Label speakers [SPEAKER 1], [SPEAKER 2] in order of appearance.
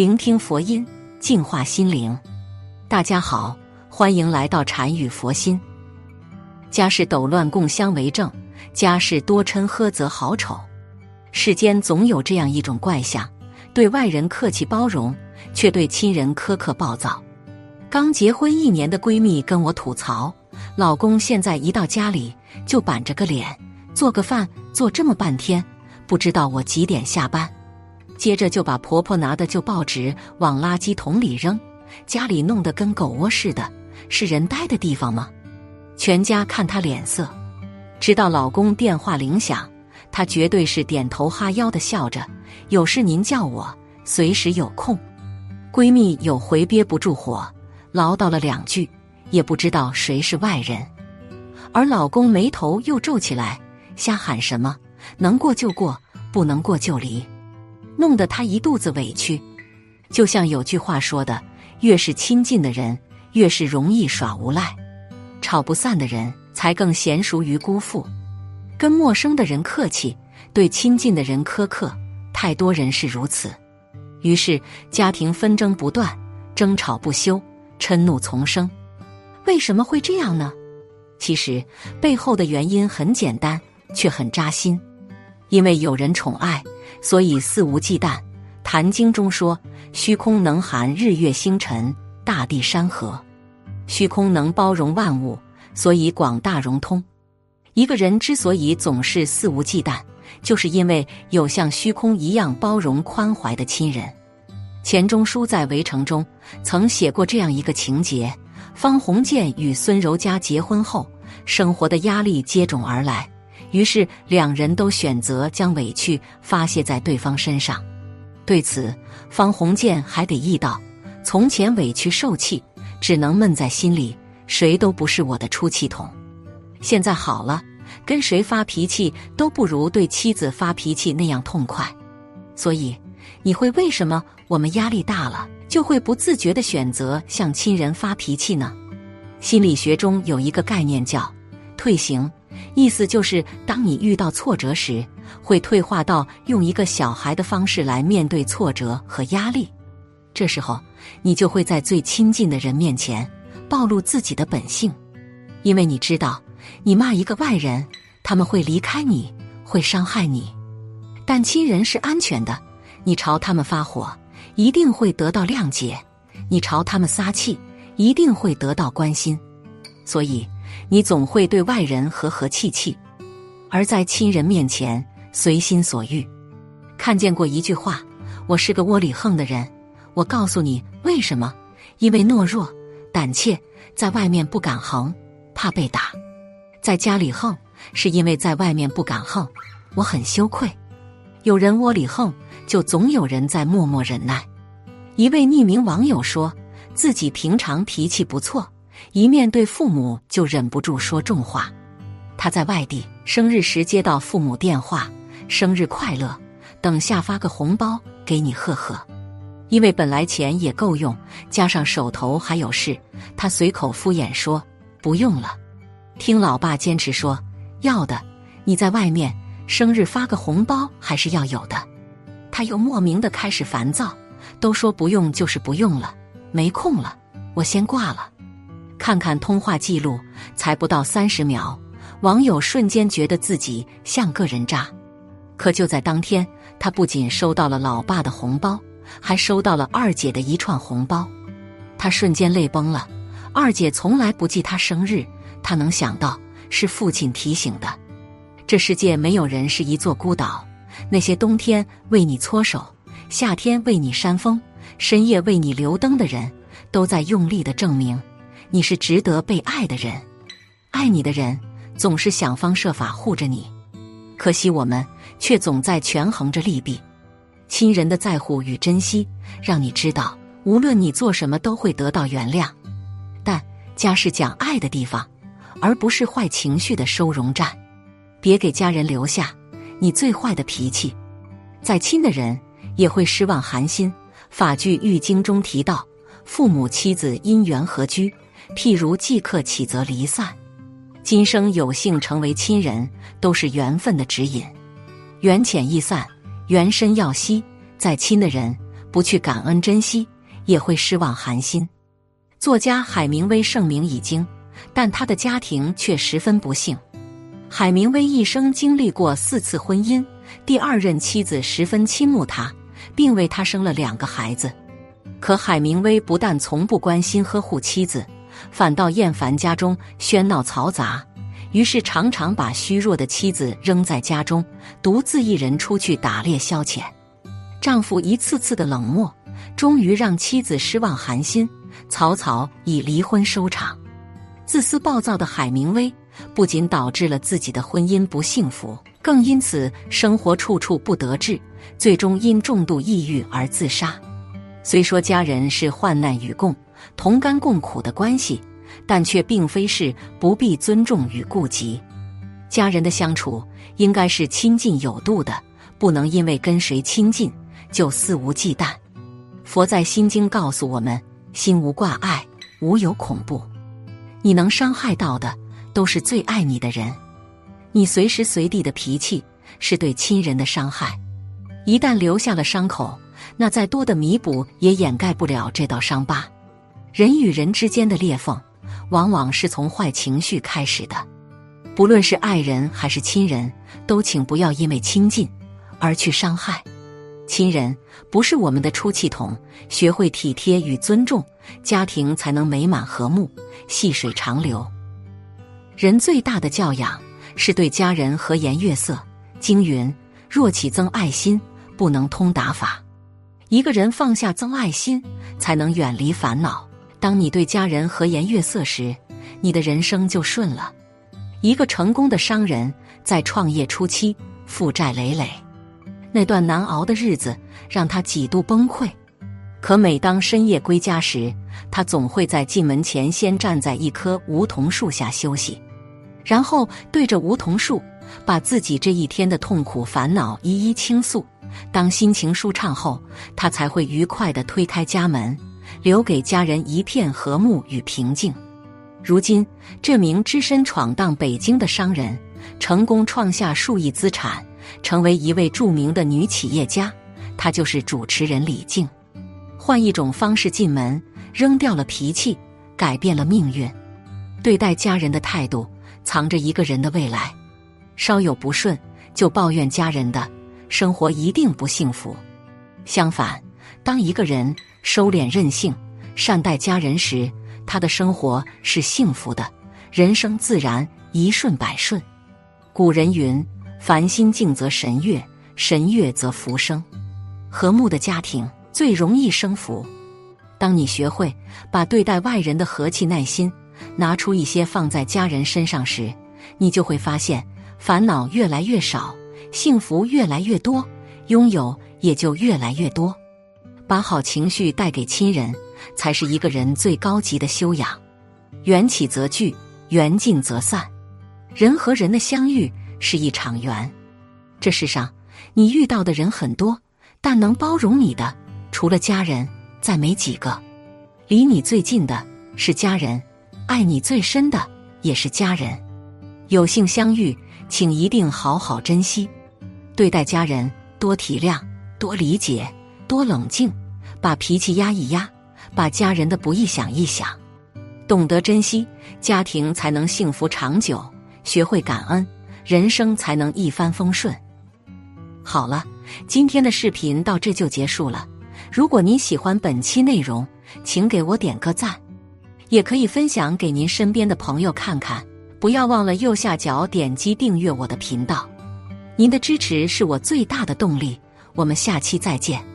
[SPEAKER 1] 聆听佛音，净化心灵。大家好，欢迎来到禅语佛心。家事斗乱共相为证，家事多嗔呵则好丑。世间总有这样一种怪象：对外人客气包容，却对亲人苛刻暴躁。刚结婚一年的闺蜜跟我吐槽，老公现在一到家里就板着个脸，做个饭做这么半天，不知道我几点下班。接着就把婆婆拿的旧报纸往垃圾桶里扔，家里弄得跟狗窝似的，是人待的地方吗？全家看她脸色，直到老公电话铃响，她绝对是点头哈腰的笑着。有事您叫我，随时有空。闺蜜有回憋不住火，唠叨了两句，也不知道谁是外人，而老公眉头又皱起来，瞎喊什么？能过就过，不能过就离。弄得他一肚子委屈，就像有句话说的：“越是亲近的人，越是容易耍无赖；吵不散的人，才更娴熟于辜负。跟陌生的人客气，对亲近的人苛刻，太多人是如此。于是家庭纷争不断，争吵不休，嗔怒丛生。为什么会这样呢？其实背后的原因很简单，却很扎心。因为有人宠爱。所以肆无忌惮，《坛经》中说：“虚空能含日月星辰、大地山河，虚空能包容万物，所以广大融通。”一个人之所以总是肆无忌惮，就是因为有像虚空一样包容宽怀的亲人。钱钟书在《围城》中曾写过这样一个情节：方鸿渐与孙柔嘉结婚后，生活的压力接踵而来。于是两人都选择将委屈发泄在对方身上。对此，方鸿渐还得意道：“从前委屈受气，只能闷在心里，谁都不是我的出气筒。现在好了，跟谁发脾气都不如对妻子发脾气那样痛快。所以，你会为什么我们压力大了，就会不自觉的选择向亲人发脾气呢？心理学中有一个概念叫‘退行’。”意思就是，当你遇到挫折时，会退化到用一个小孩的方式来面对挫折和压力。这时候，你就会在最亲近的人面前暴露自己的本性，因为你知道，你骂一个外人，他们会离开你，会伤害你；但亲人是安全的，你朝他们发火，一定会得到谅解；你朝他们撒气，一定会得到关心。所以。你总会对外人和和气气，而在亲人面前随心所欲。看见过一句话：“我是个窝里横的人。”我告诉你为什么？因为懦弱、胆怯，在外面不敢横，怕被打；在家里横，是因为在外面不敢横，我很羞愧。有人窝里横，就总有人在默默忍耐。一位匿名网友说自己平常脾气不错。一面对父母就忍不住说重话。他在外地生日时接到父母电话，生日快乐，等下发个红包给你贺贺。因为本来钱也够用，加上手头还有事，他随口敷衍说不用了。听老爸坚持说要的，你在外面生日发个红包还是要有的。他又莫名的开始烦躁，都说不用就是不用了，没空了，我先挂了。看看通话记录，才不到三十秒，网友瞬间觉得自己像个人渣。可就在当天，他不仅收到了老爸的红包，还收到了二姐的一串红包，他瞬间泪崩了。二姐从来不记他生日，他能想到是父亲提醒的。这世界没有人是一座孤岛，那些冬天为你搓手，夏天为你扇风，深夜为你留灯的人，都在用力的证明。你是值得被爱的人，爱你的人总是想方设法护着你，可惜我们却总在权衡着利弊。亲人的在乎与珍惜，让你知道无论你做什么都会得到原谅。但家是讲爱的地方，而不是坏情绪的收容站。别给家人留下你最坏的脾气，再亲的人也会失望寒心。法句玉经中提到，父母妻子因缘合居。譬如即刻起则离散，今生有幸成为亲人，都是缘分的指引。缘浅易散，缘深要惜。再亲的人，不去感恩珍惜，也会失望寒心。作家海明威盛名已经，但他的家庭却十分不幸。海明威一生经历过四次婚姻，第二任妻子十分倾慕他，并为他生了两个孩子。可海明威不但从不关心呵护妻子，反倒厌烦家中喧闹嘈杂，于是常常把虚弱的妻子扔在家中，独自一人出去打猎消遣。丈夫一次次的冷漠，终于让妻子失望寒心，草草以离婚收场。自私暴躁的海明威。不仅导致了自己的婚姻不幸福，更因此生活处处不得志，最终因重度抑郁而自杀。虽说家人是患难与共、同甘共苦的关系，但却并非是不必尊重与顾及。家人的相处应该是亲近有度的，不能因为跟谁亲近就肆无忌惮。佛在《心经》告诉我们：心无挂碍，无有恐怖。你能伤害到的。都是最爱你的人，你随时随地的脾气是对亲人的伤害。一旦留下了伤口，那再多的弥补也掩盖不了这道伤疤。人与人之间的裂缝，往往是从坏情绪开始的。不论是爱人还是亲人，都请不要因为亲近而去伤害。亲人不是我们的出气筒，学会体贴与尊重，家庭才能美满和睦，细水长流。人最大的教养是对家人和颜悦色。经云：若起增爱心，不能通达法。一个人放下增爱心，才能远离烦恼。当你对家人和颜悦色时，你的人生就顺了。一个成功的商人，在创业初期负债累累，那段难熬的日子让他几度崩溃。可每当深夜归家时，他总会在进门前先站在一棵梧桐树下休息。然后对着梧桐树，把自己这一天的痛苦烦恼一一倾诉。当心情舒畅后，他才会愉快地推开家门，留给家人一片和睦与平静。如今，这名只身闯荡北京的商人，成功创下数亿资产，成为一位著名的女企业家。她就是主持人李静。换一种方式进门，扔掉了脾气，改变了命运。对待家人的态度。藏着一个人的未来，稍有不顺就抱怨家人的生活一定不幸福。相反，当一个人收敛任性、善待家人时，他的生活是幸福的，人生自然一顺百顺。古人云：“凡心静则神悦，神悦则福生。”和睦的家庭最容易生福。当你学会把对待外人的和气、耐心。拿出一些放在家人身上时，你就会发现烦恼越来越少，幸福越来越多，拥有也就越来越多。把好情绪带给亲人，才是一个人最高级的修养。缘起则聚，缘尽则散。人和人的相遇是一场缘。这世上，你遇到的人很多，但能包容你的，除了家人，再没几个。离你最近的是家人。爱你最深的也是家人，有幸相遇，请一定好好珍惜。对待家人，多体谅，多理解，多冷静，把脾气压一压，把家人的不易想一想，懂得珍惜，家庭才能幸福长久；学会感恩，人生才能一帆风顺。好了，今天的视频到这就结束了。如果您喜欢本期内容，请给我点个赞。也可以分享给您身边的朋友看看，不要忘了右下角点击订阅我的频道，您的支持是我最大的动力。我们下期再见。